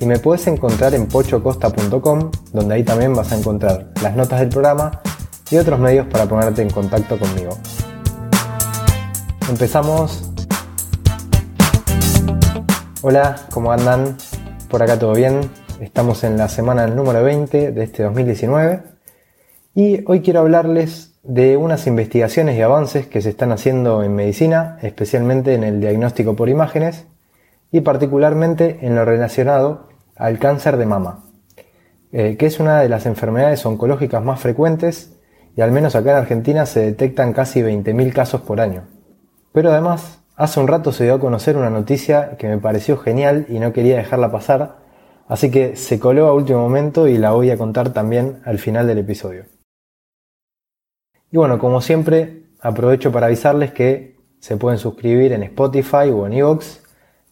y me puedes encontrar en pochocosta.com, donde ahí también vas a encontrar las notas del programa y otros medios para ponerte en contacto conmigo. Empezamos. Hola, ¿cómo andan? Por acá todo bien. Estamos en la semana número 20 de este 2019 y hoy quiero hablarles de unas investigaciones y avances que se están haciendo en medicina, especialmente en el diagnóstico por imágenes y particularmente en lo relacionado al cáncer de mama, eh, que es una de las enfermedades oncológicas más frecuentes y al menos acá en Argentina se detectan casi 20.000 casos por año. Pero además, hace un rato se dio a conocer una noticia que me pareció genial y no quería dejarla pasar, así que se coló a último momento y la voy a contar también al final del episodio. Y bueno, como siempre, aprovecho para avisarles que se pueden suscribir en Spotify o en Evox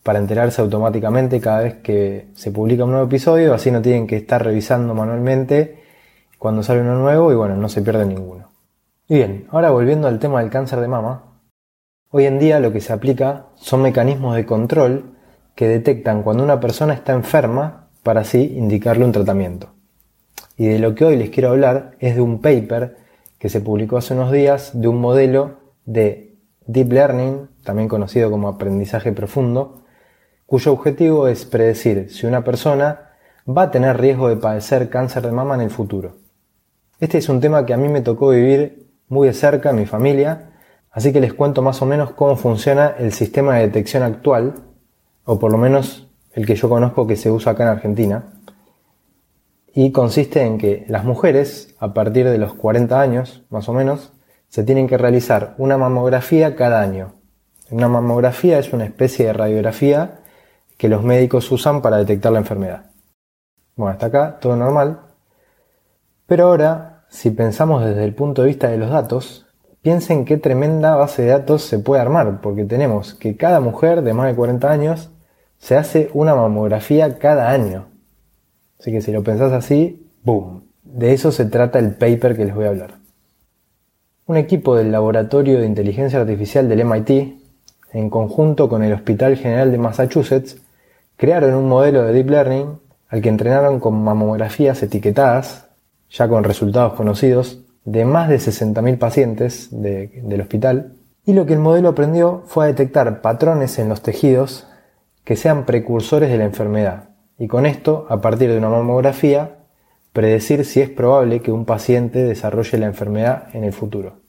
para enterarse automáticamente cada vez que se publica un nuevo episodio, así no tienen que estar revisando manualmente cuando sale uno nuevo y bueno, no se pierde ninguno. Y bien, ahora volviendo al tema del cáncer de mama, hoy en día lo que se aplica son mecanismos de control que detectan cuando una persona está enferma para así indicarle un tratamiento. Y de lo que hoy les quiero hablar es de un paper que se publicó hace unos días de un modelo de Deep Learning, también conocido como aprendizaje profundo, cuyo objetivo es predecir si una persona va a tener riesgo de padecer cáncer de mama en el futuro. Este es un tema que a mí me tocó vivir muy de cerca en mi familia, así que les cuento más o menos cómo funciona el sistema de detección actual, o por lo menos el que yo conozco que se usa acá en Argentina, y consiste en que las mujeres, a partir de los 40 años, más o menos, se tienen que realizar una mamografía cada año. Una mamografía es una especie de radiografía que los médicos usan para detectar la enfermedad. Bueno, hasta acá todo normal. Pero ahora, si pensamos desde el punto de vista de los datos, piensen qué tremenda base de datos se puede armar, porque tenemos que cada mujer de más de 40 años se hace una mamografía cada año. Así que si lo pensás así, ¡boom! De eso se trata el paper que les voy a hablar. Un equipo del Laboratorio de Inteligencia Artificial del MIT, en conjunto con el Hospital General de Massachusetts, crearon un modelo de Deep Learning al que entrenaron con mamografías etiquetadas, ya con resultados conocidos, de más de 60.000 pacientes del hospital, y lo que el modelo aprendió fue a detectar patrones en los tejidos que sean precursores de la enfermedad, y con esto, a partir de una mamografía, predecir si es probable que un paciente desarrolle la enfermedad en el futuro.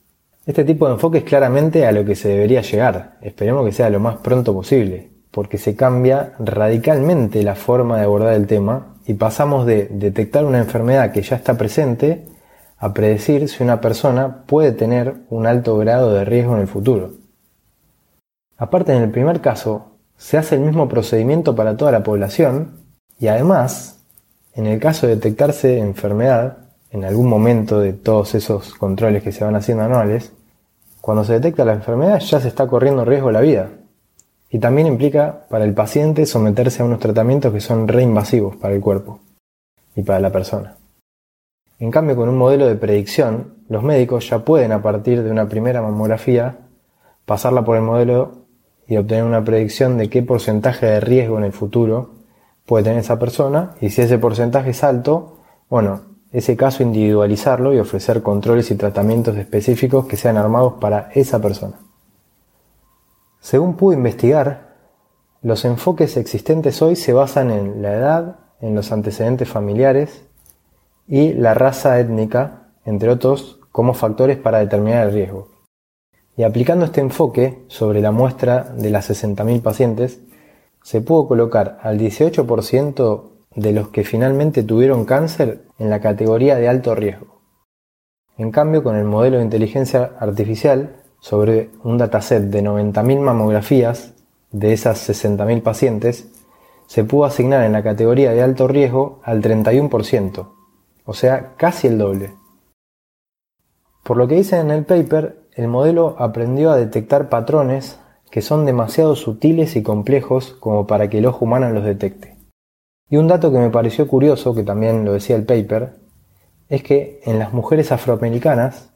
Este tipo de enfoque es claramente a lo que se debería llegar, esperemos que sea lo más pronto posible, porque se cambia radicalmente la forma de abordar el tema y pasamos de detectar una enfermedad que ya está presente a predecir si una persona puede tener un alto grado de riesgo en el futuro. Aparte, en el primer caso, se hace el mismo procedimiento para toda la población y además, en el caso de detectarse enfermedad, en algún momento de todos esos controles que se van haciendo anuales, cuando se detecta la enfermedad ya se está corriendo riesgo la vida, y también implica para el paciente someterse a unos tratamientos que son reinvasivos para el cuerpo y para la persona. En cambio, con un modelo de predicción, los médicos ya pueden a partir de una primera mamografía pasarla por el modelo y obtener una predicción de qué porcentaje de riesgo en el futuro puede tener esa persona y si ese porcentaje es alto, bueno, ese caso individualizarlo y ofrecer controles y tratamientos específicos que sean armados para esa persona. Según pude investigar, los enfoques existentes hoy se basan en la edad, en los antecedentes familiares y la raza étnica, entre otros, como factores para determinar el riesgo. Y aplicando este enfoque sobre la muestra de las 60.000 pacientes, se pudo colocar al 18% de los que finalmente tuvieron cáncer en la categoría de alto riesgo. En cambio, con el modelo de inteligencia artificial, sobre un dataset de 90.000 mamografías de esas 60.000 pacientes, se pudo asignar en la categoría de alto riesgo al 31%, o sea, casi el doble. Por lo que dicen en el paper, el modelo aprendió a detectar patrones que son demasiado sutiles y complejos como para que el ojo humano los detecte. Y un dato que me pareció curioso, que también lo decía el paper, es que en las mujeres afroamericanas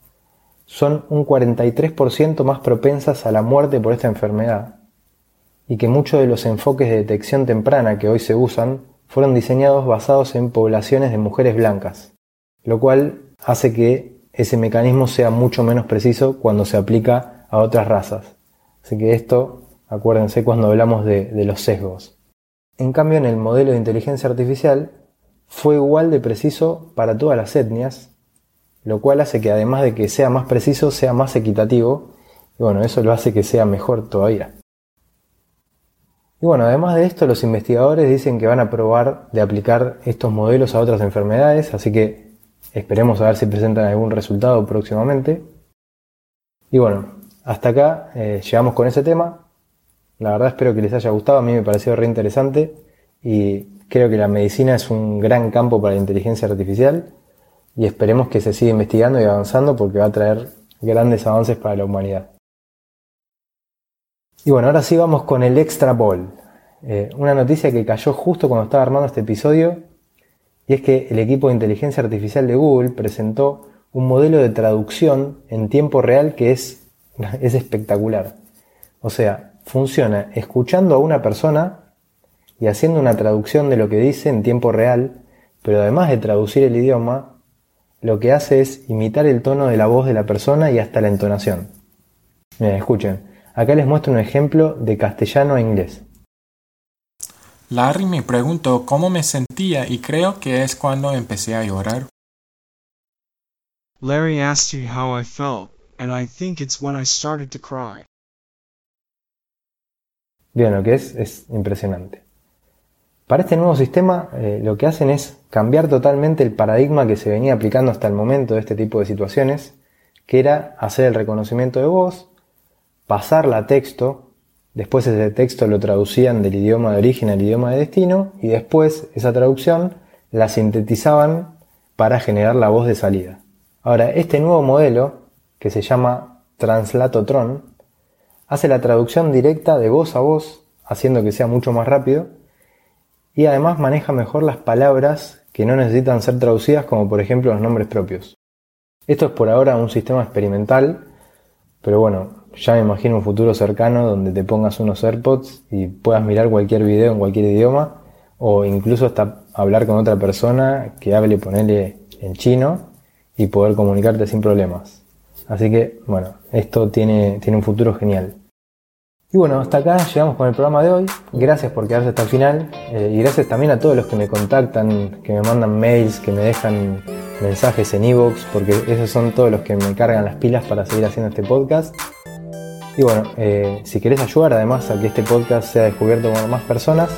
son un 43% más propensas a la muerte por esta enfermedad y que muchos de los enfoques de detección temprana que hoy se usan fueron diseñados basados en poblaciones de mujeres blancas, lo cual hace que ese mecanismo sea mucho menos preciso cuando se aplica a otras razas. Así que esto, acuérdense cuando hablamos de, los sesgos. En cambio, en el modelo de inteligencia artificial fue igual de preciso para todas las etnias, lo cual hace que además de que sea más preciso, sea más equitativo, y bueno, eso lo hace que sea mejor todavía. Y bueno, además de esto, los investigadores dicen que van a probar de aplicar estos modelos a otras enfermedades, así que esperemos a ver si presentan algún resultado próximamente. Y bueno, hasta acá eh, llegamos con ese tema. La verdad espero que les haya gustado, a mí me pareció re interesante y creo que la medicina es un gran campo para la inteligencia artificial y esperemos que se siga investigando y avanzando porque va a traer grandes avances para la humanidad. Y bueno, ahora sí vamos con el Extra Ball. Eh, una noticia que cayó justo cuando estaba armando este episodio y es que el equipo de inteligencia artificial de Google presentó un modelo de traducción en tiempo real que es, es espectacular. O sea, funciona escuchando a una persona y haciendo una traducción de lo que dice en tiempo real, pero además de traducir el idioma, lo que hace es imitar el tono de la voz de la persona y hasta la entonación. Miren, escuchen, acá les muestro un ejemplo de castellano a inglés. Larry me preguntó cómo me sentía y creo que es cuando empecé a llorar. Larry asked you how I felt, and I think it's when I started to cry. Bien, lo que es es impresionante. Para este nuevo sistema eh, lo que hacen es cambiar totalmente el paradigma que se venía aplicando hasta el momento de este tipo de situaciones, que era hacer el reconocimiento de voz, pasarla a texto, después ese texto lo traducían del idioma de origen al idioma de destino y después esa traducción la sintetizaban para generar la voz de salida. Ahora, este nuevo modelo, que se llama Translatotron, hace la traducción directa de voz a voz, haciendo que sea mucho más rápido, y además maneja mejor las palabras que no necesitan ser traducidas, como por ejemplo los nombres propios. Esto es por ahora un sistema experimental, pero bueno, ya me imagino un futuro cercano donde te pongas unos AirPods y puedas mirar cualquier video en cualquier idioma, o incluso hasta hablar con otra persona que hable, ponele en chino, y poder comunicarte sin problemas. Así que, bueno, esto tiene, tiene un futuro genial. Y bueno, hasta acá llegamos con el programa de hoy. Gracias por quedarse hasta el final eh, y gracias también a todos los que me contactan, que me mandan mails, que me dejan mensajes en e-box, porque esos son todos los que me cargan las pilas para seguir haciendo este podcast. Y bueno, eh, si querés ayudar además a que este podcast sea descubierto por más personas,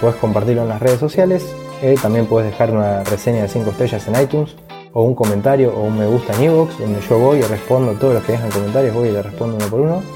puedes compartirlo en las redes sociales. Eh, también puedes dejar una reseña de 5 estrellas en iTunes o un comentario o un me gusta en e-box, donde yo voy y respondo todos los que dejan comentarios, voy y les respondo uno por uno.